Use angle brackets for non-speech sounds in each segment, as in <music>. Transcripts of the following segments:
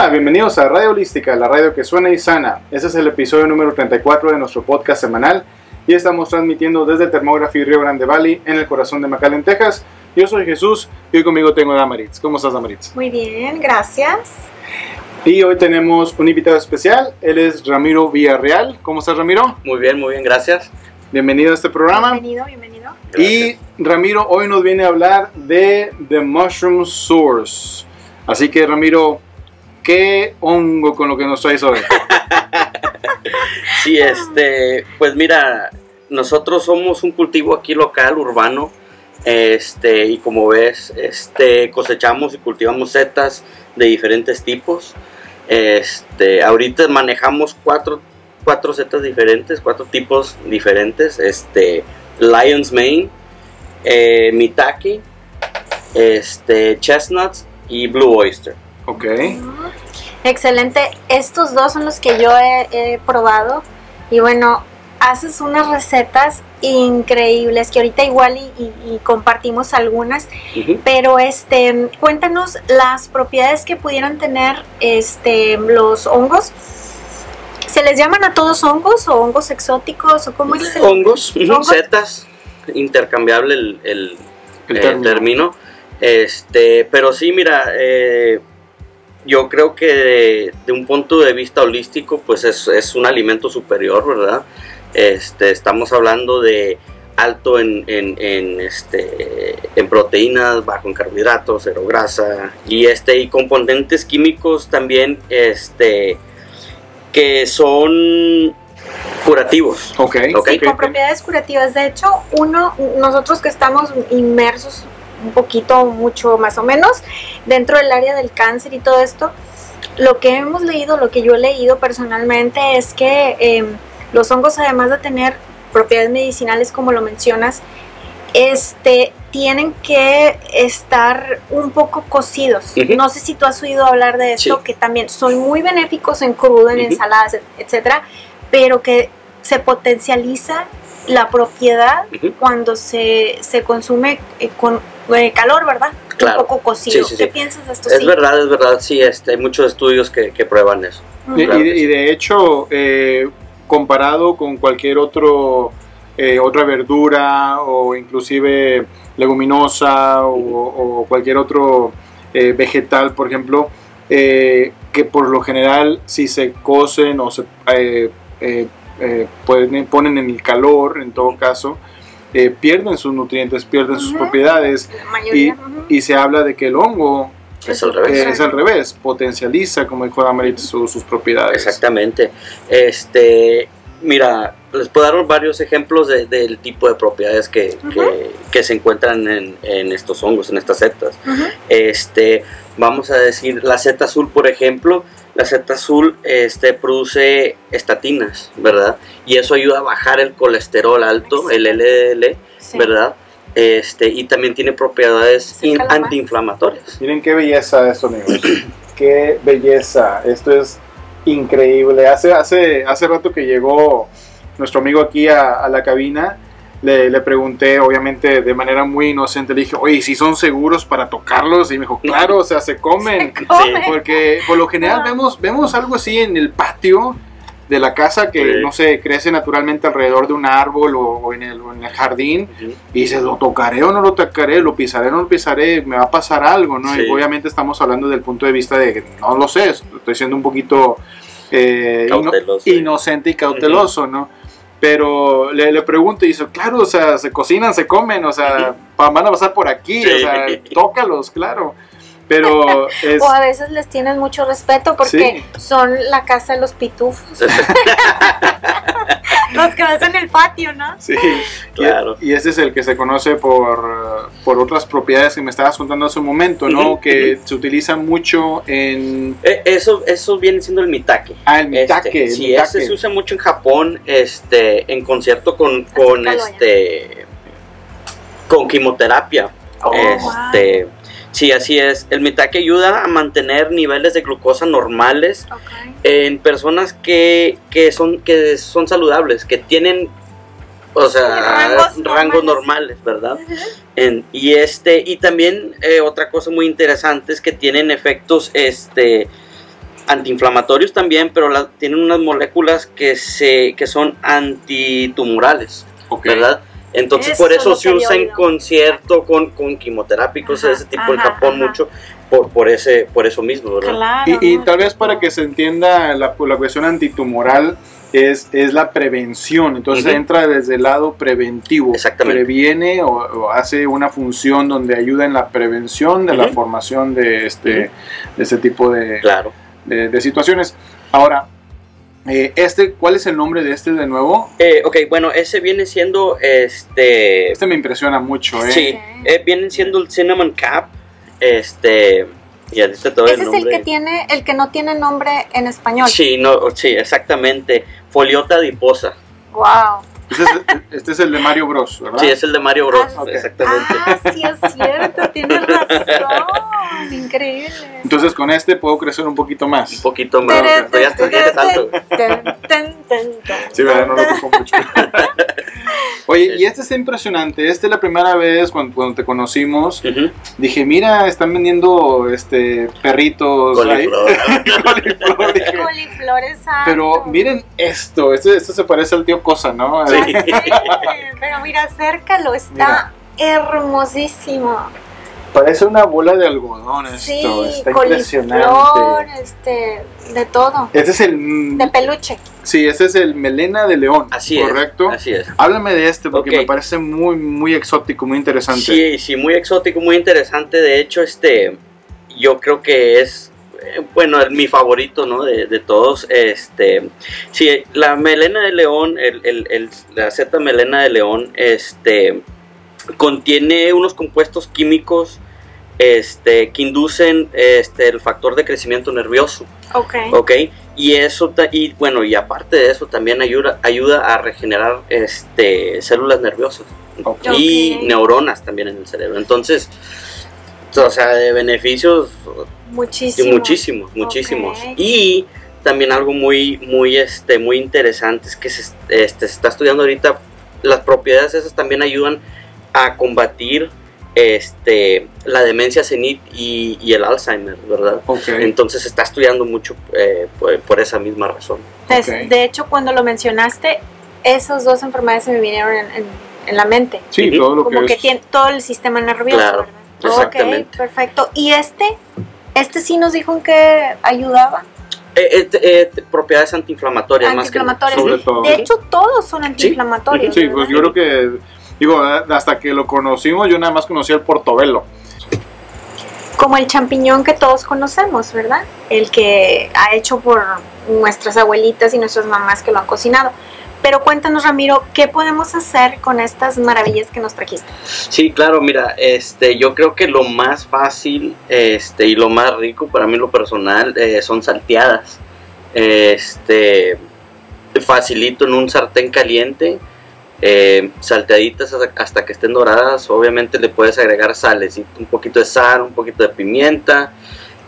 Hola, bienvenidos a Radio Holística, la radio que suena y sana. Este es el episodio número 34 de nuestro podcast semanal y estamos transmitiendo desde el Termógrafo Río Grande Valley en el corazón de McAllen, Texas. Yo soy Jesús y hoy conmigo tengo a Damaritz. ¿Cómo estás, Damaritz? Muy bien, gracias. Y hoy tenemos un invitado especial, él es Ramiro Villarreal. ¿Cómo estás, Ramiro? Muy bien, muy bien, gracias. Bienvenido a este programa. Bienvenido, bienvenido. Y Ramiro hoy nos viene a hablar de The Mushroom Source. Así que, Ramiro, ¿qué hongo con lo que nos traes hoy? <laughs> Sí, este, pues mira, nosotros somos un cultivo aquí local, urbano, este, y como ves, este, cosechamos y cultivamos setas de diferentes tipos. Este, ahorita manejamos cuatro, cuatro setas diferentes, cuatro tipos diferentes, este, Lion's Mane, eh, Mitake, este, Chestnuts y Blue Oyster. Ok. Excelente. Estos dos son los que yo he, he probado. Y bueno, haces unas recetas increíbles que ahorita igual y, y- y compartimos algunas. Pero este, cuéntanos las propiedades que pudieran tener este, los hongos. ¿Se les llaman a todos hongos o hongos exóticos o cómo es? el- hongos, hongos? setas, intercambiable el, el- El eh, término. término. Este, pero sí, mira, eh, yo creo que de, de un punto de vista holístico, pues es, es un alimento superior, ¿verdad? Este, estamos hablando de alto en, en, en, este, en proteínas, bajo en carbohidratos, cero grasa y, este, y componentes químicos también este, que son curativos. Ok. Ok. Sí, con propiedades curativas. De hecho, uno, nosotros que estamos inmersos un poquito, mucho más o menos, dentro del área del cáncer y todo esto, lo que hemos leído, lo que yo he leído personalmente es que eh, los hongos, además de tener propiedades medicinales, como lo mencionas, este, tienen que estar un poco cocidos. No sé si tú has oído hablar de esto, Sí. que también son muy benéficos en crudo, en ensaladas, et- etcétera, pero que se potencializa la propiedad cuando se, se consume eh, con eh, calor, ¿verdad? Claro. Un poco cocido. Sí, sí, ¿Qué sí. piensas de esto? Es Sí. verdad, es verdad, sí, este, hay muchos estudios que, que prueban eso. Y, Claro y de, que y sí. de hecho, eh, comparado con cualquier otro, eh, otra verdura o inclusive leguminosa o, o cualquier otro eh, vegetal, por ejemplo, eh, que por lo general si se cocen o se eh, eh, eh, ponen en el calor, en todo caso, eh, pierden sus nutrientes, pierden sus propiedades ujú. y se habla de que el hongo Es al revés. eh, es al revés, potencializa, como dijo Damarit, su- sus propiedades. Exactamente. Este, mira, les puedo dar varios ejemplos de- del tipo de propiedades que, que- que se encuentran en, en estos hongos, en estas setas. Este, vamos a decir, la seta azul, por ejemplo, la seta azul este, produce estatinas, ¿verdad? Y eso ayuda a bajar el colesterol alto, el LDL, Sí. ¿verdad? Este, y también tiene propiedades antiinflamatorias. Miren qué belleza esto, amigos. <clears throat> qué belleza. Esto es increíble. Hace, hace, hace rato que llegó nuestro amigo aquí a, a la cabina, le, le pregunté, obviamente de manera muy inocente, le dije, oye, si son seguros para tocarlos? Y me dijo, claro, o sea, se comen. Se come. Porque por lo general Ah. vemos, vemos algo así en el patio de la casa que, Sí. no sé, crece naturalmente alrededor de un árbol o, o en, el, o en el jardín. Y dices, ¿lo tocaré o no lo tocaré? ¿Lo pisaré o no lo pisaré? ¿Me va a pasar algo? ¿no? Sí. Y obviamente estamos hablando del punto de vista de que no lo sé, estoy siendo un poquito eh, ino- inocente y cauteloso, ¿no? Pero le, le pregunto y dice, claro, o sea, se cocinan, se comen, o sea, van a pasar por aquí, Sí. o sea, <laughs> tócalos, claro. Pero <laughs> es... O a veces les tienen mucho respeto porque son la casa de los pitufos. <laughs> los que ves en el patio, ¿no? Sí, <laughs> Claro. Y, y ese es el que se conoce por, eh, por otras propiedades que me estabas contando hace un momento, ¿no? Que se utiliza mucho en... Eh, Eso, eso viene siendo el mitake. Ah, el mitake. Este, el sí, mitake. ese se usa mucho en Japón, este, en concierto con, con este, con quimioterapia. Oh, este, sí, así es. El mitake ayuda a mantener niveles de glucosa normales en personas que, que son que son saludables, que tienen o sea, rangos rangos, normales. normales, ¿verdad? En- y este y también eh, otra cosa muy interesante es que tienen efectos este antiinflamatorios también, pero la- tienen unas moléculas que, se, que son antitumorales, Ok. ¿verdad? Entonces Eso por es eso se usa en concierto con, con quimioterápicos de Ajá, ese tipo en ajá, Japón ajá. mucho por, por, ese, por eso mismo, ¿verdad? Claro. Y, y tal vez para que se entienda la, la cuestión antitumoral es, es la prevención, entonces entra desde el lado preventivo, Exactamente. previene o, o hace una función donde ayuda en la prevención de la formación de este, de este tipo de, Claro. de- de situaciones. Ahora, eh, este, ¿cuál es el nombre de este de nuevo? Eh, ok, bueno, ese viene siendo este... Este me impresiona mucho, ¿eh? Sí, eh, viene siendo el Cinnamon Cap, este... Y ahorita te doy Ese el es el nombre. que tiene, el que no tiene nombre en español. Sí, no, sí, exactamente. Foliota adiposa. Wow. Este, es, este es el de Mario Bros, ¿verdad? Sí, es el de Mario Bros. Ah. Exactamente. Ah, sí es cierto, tienes <laughs> razón. Increíble. Entonces con este puedo crecer un poquito más. Un poquito más. Pero ya eres alto. ten, ten, ten, ten, Sí, ¿verdad? No lo toco mucho. <laughs> Oye, y este está impresionante. Este es la primera vez cuando, cuando te conocimos. Dije, mira, están vendiendo este perritos. ahí. Coliflor. <laughs> Coliflor, dije. Coliflor es alto. Pero miren esto, este, este se parece al tío Cosa, ¿no? Sí. Pero mira, acércalo, está hermosísimo. Parece una bola de algodón esto, Sí, está impresionante. este, de todo. Este es el... De peluche. Sí, este es el melena de león, Así ¿correcto? es. Así es. Háblame de este porque me parece muy, muy exótico, muy interesante. Sí, sí, muy exótico, muy interesante. De hecho, este, yo creo que es, eh, bueno, mi favorito, ¿no? De, de todos. Este, sí, la melena de león, el, el- el- la Z melena de león, este, contiene unos compuestos químicos, este, que inducen, este, el factor de crecimiento nervioso. Ok. ¿ok? Y eso, y bueno, y aparte de eso también ayuda, ayuda a regenerar este, células nerviosas Ok. y neuronas también en el cerebro. Entonces, o sea, de beneficios Muchísimo. muchísimos, muchísimos. Y también algo muy, muy, este, muy interesante es que se, este, se está estudiando ahorita, las propiedades esas también ayudan a combatir este, la demencia senil y, y el Alzheimer, ¿verdad? Entonces se está estudiando mucho eh, por, por esa misma razón. Des- Ok. De hecho, cuando lo mencionaste, esas dos enfermedades se me vinieron en, en- en la mente. Sí, todo lo Como que, que es... tiene todo el sistema nervioso, Claro, ¿verdad? exactamente. Ok, perfecto. ¿Y este? Este sí nos dijo en que ayudaba. Eh, eh, eh, propiedades antiinflamatorias, más que. Antiinflamatorias. sobre todo. De hecho, todos son antiinflamatorios. Sí, pues yo creo que, digo, hasta que lo conocimos, yo nada más conocía el portobelo. Como el champiñón que todos conocemos, ¿verdad? El que ha hecho por nuestras abuelitas y nuestras mamás que lo han cocinado. Pero cuéntanos, Ramiro, ¿qué podemos hacer con estas maravillas que nos trajiste? Sí, claro, mira, este, yo creo que lo más fácil este, y lo más rico para mí lo personal eh, son salteadas. Este, facilito en un sartén caliente, eh, salteaditas hasta, que estén doradas. Obviamente le puedes agregar sales, un poquito de sal, un poquito de pimienta,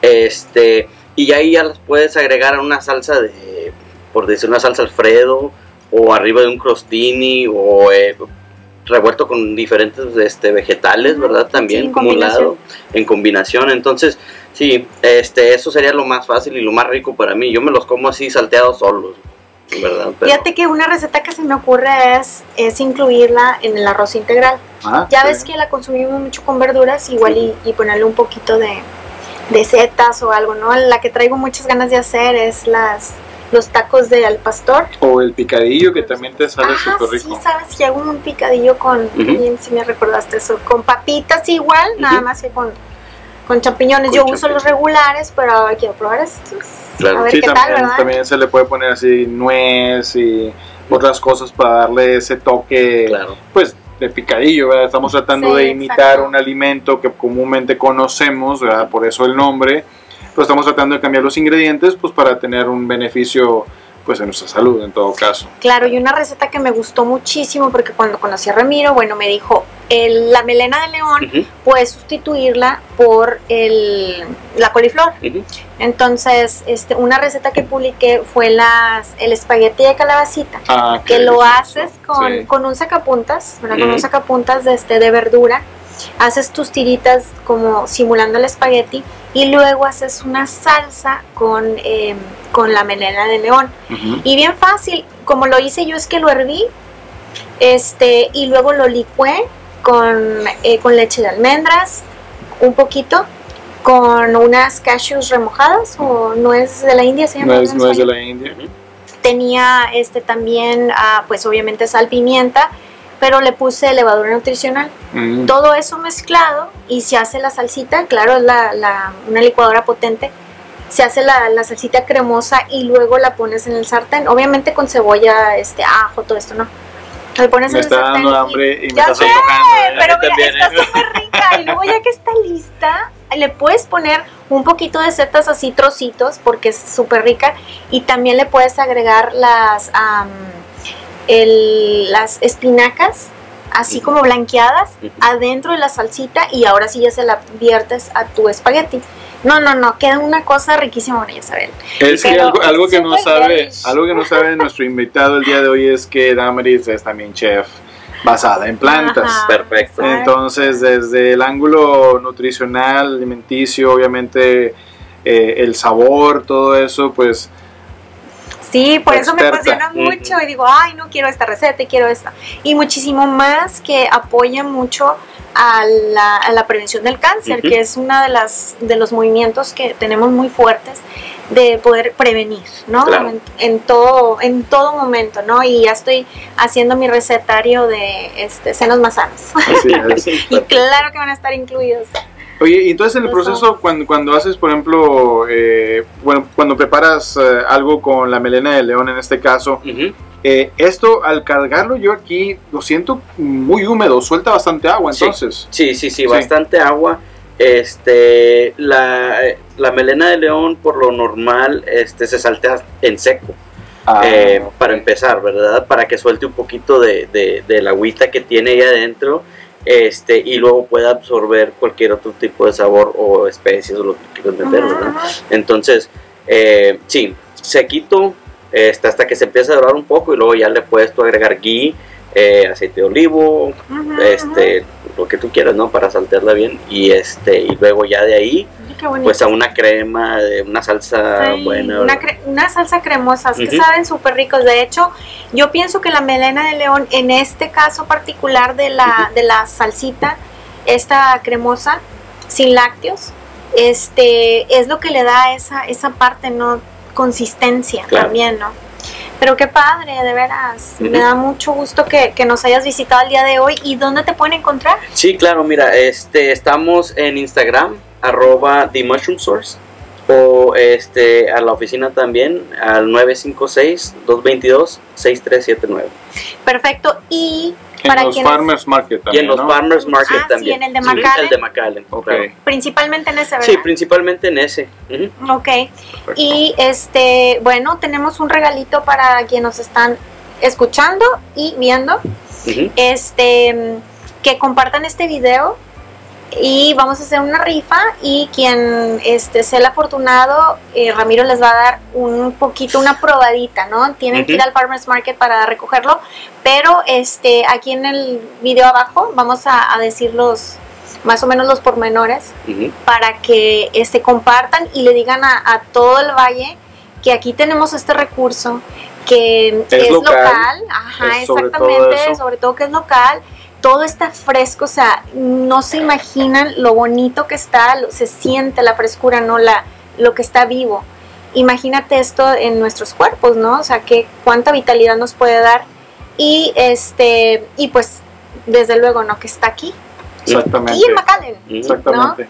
este, y ahí ya las puedes agregar a una salsa de, por decir una salsa Alfredo, o arriba de un crostini, o eh, revuelto con diferentes este, vegetales, ¿verdad? También como un lado, en combinación. Entonces, sí, este, eso sería lo más fácil y lo más rico para mí. Yo me los como así salteados solos, ¿verdad? Pero- Fíjate que una receta que se me ocurre es, es incluirla en el arroz integral. Ah, Ya sí. ves que la consumimos mucho con verduras, igual y, y ponerle un poquito de, de setas o algo, ¿no? La que traigo muchas ganas de hacer es las los tacos de al pastor. O el picadillo que también te sale Ah, súper sí, rico. sabes, si hago un picadillo con, bien, si me recordaste eso, con papitas igual, nada Ujú. más que con, con champiñones. Con Yo uso champiñones. los regulares, pero ahora quiero probar estos. Claro. A ver Sí, qué también, tal, ¿verdad? también se le puede poner así nuez y otras cosas para darle ese toque, Claro. pues, de picadillo, ¿verdad? Estamos tratando Sí, de imitar exacto. un alimento que comúnmente conocemos, ¿verdad? Por eso el nombre, pero estamos tratando de cambiar los ingredientes, pues, para tener un beneficio, pues, en nuestra salud, en todo caso. Claro, y una receta que me gustó muchísimo porque cuando conocí a Ramiro, bueno, me dijo, el- la melena de león Ujú, puedes sustituirla por el, la coliflor. Entonces, este, una receta que publiqué fue las, el espagueti de calabacita, Ah, que lo haces con, Sí. con un sacapuntas, ¿verdad? Con un sacapuntas de, este, de verdura haces tus tiritas como simulando el espagueti y luego haces una salsa con, em, con la melena de león. Y bien fácil, como lo hice yo es que lo herví este, y luego lo licué con, eh, con leche de almendras, un poquito, con unas cashews remojadas o nuez de la India, se llama. Es de la India. Tenía este también, ah, pues obviamente sal, pimienta, pero le puse levadura nutricional. Mm. Todo eso mezclado y se hace la salsita, claro, es la, la- una licuadora potente. Se hace la, la salsita cremosa y luego la pones en el sartén, obviamente con cebolla, este ajo, todo esto, ¿no? Le pones Me en el sartén dando y- hambre y me Ya está sé, pero mira, también, está ¿eh? súper rica. Y luego ya que está lista, le puedes poner un poquito de setas así, trocitos, porque es súper rica. Y también le puedes agregar las, am, el- las espinacas, así como blanqueadas, adentro de la salsita. Y ahora sí ya se la viertes a tu espagueti. No, no, no, queda una cosa riquísima, María Isabel. Es que algo, algo que no sabe, <laughs> algo que no sabe nuestro invitado el día de hoy es que Damaris es también chef basada en plantas. Ajá, Perfecto. exacto. Entonces, desde el ángulo nutricional, alimenticio, obviamente eh, el sabor, todo eso, pues Sí, por eso me apasiona mucho y digo, ay, no quiero esta receta y quiero esta. Y muchísimo más que apoya mucho a la, a la prevención del cáncer, que es uno de, las, de los movimientos que tenemos muy fuertes de poder prevenir, ¿no? Claro. En, en todo, en todo momento, ¿no? Y ya estoy haciendo mi recetario de este, senos más sanos. así es. <laughs> y claro que van a estar incluidos. Oye, y entonces en el proceso, cuando, cuando haces, por ejemplo, eh, bueno, cuando preparas eh, algo con la melena de león en este caso, eh, esto al cargarlo yo aquí lo siento muy húmedo, suelta bastante agua, entonces. Sí, sí, sí, Sí. bastante agua. Este, la, la melena de león por lo normal este, se saltea en seco, Ah, eh, para empezar, ¿verdad? Para que suelte un poquito de, de, de la agüita que tiene ahí adentro este, y luego pueda absorber cualquier otro tipo de sabor o especies o lo que quieras meter, ¿verdad? Entonces, eh, sí, sequito este, hasta que se empiece a dorar un poco y luego ya le puedes tú agregar ghee, eh, aceite de olivo, Ujú, este, lo que tú quieras, ¿no? Para saltearla bien y este y luego ya de ahí. Pues a una crema, de una salsa Sí, buena. una, cre- una salsa cremosa, que saben súper ricos. De hecho, yo pienso que la melena de león, en este caso particular de la, de la salsita, esta cremosa, sin lácteos, este, es lo que le da esa, esa parte, ¿no? Consistencia Claro. también, ¿no? Pero qué padre, de veras. Me da mucho gusto que, que nos hayas visitado el día de hoy. ¿Y dónde te pueden encontrar? Sí, claro, mira, este, estamos en Instagram, arroba The Mushroom Source, o este, a la oficina también, al 956-222-6379. Perfecto. Y en para los quienes- Farmers Market Y también, en los ¿no? Farmers Market Ah, sí, también. en el de Sí, McAllen. el de McAllen, Ok. claro. principalmente en ese, ¿verdad? Sí, principalmente en ese. Ujú. Ok. Y este, bueno, tenemos un regalito para quienes nos están escuchando y viendo. Este, que compartan este video y vamos a hacer una rifa y quien este sea el afortunado, eh, Ramiro les va a dar un poquito, una probadita, ¿no? Tienen que ir al Farmers Market para recogerlo, pero este, aquí en el video abajo vamos a, a decir los, más o menos los pormenores para que este, compartan y le digan a, a todo el valle que aquí tenemos este recurso que Es es, local, local, ajá, es sobre todo exactamente, eso. sobre todo que es local, todo está fresco, o sea, no se imaginan lo bonito que está, se siente la frescura, no la lo que está vivo. Imagínate esto en nuestros cuerpos, ¿no? O sea, que cuánta vitalidad nos puede dar y este y pues desde luego, ¿no? Que está aquí, Exactamente. aquí en McAllen. Exactamente.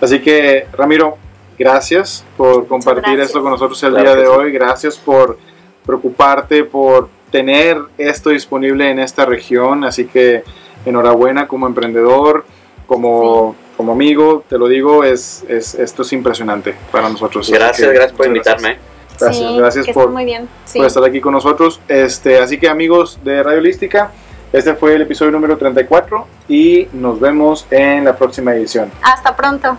Así que, Ramiro, gracias por compartir gracias. esto con nosotros el Claro día de sí. hoy. Gracias por preocuparte, por tener esto disponible en esta región. Así que, enhorabuena como emprendedor, como, como amigo, te lo digo, es, es, esto es impresionante para nosotros. Gracias, que, gracias por invitarme. Gracias, Sí, gracias que por- esté muy bien. Sí. por estar aquí con nosotros. Este, así que amigos de Radio Holística, este fue el episodio número 34 y nos vemos en la próxima edición. Hasta pronto.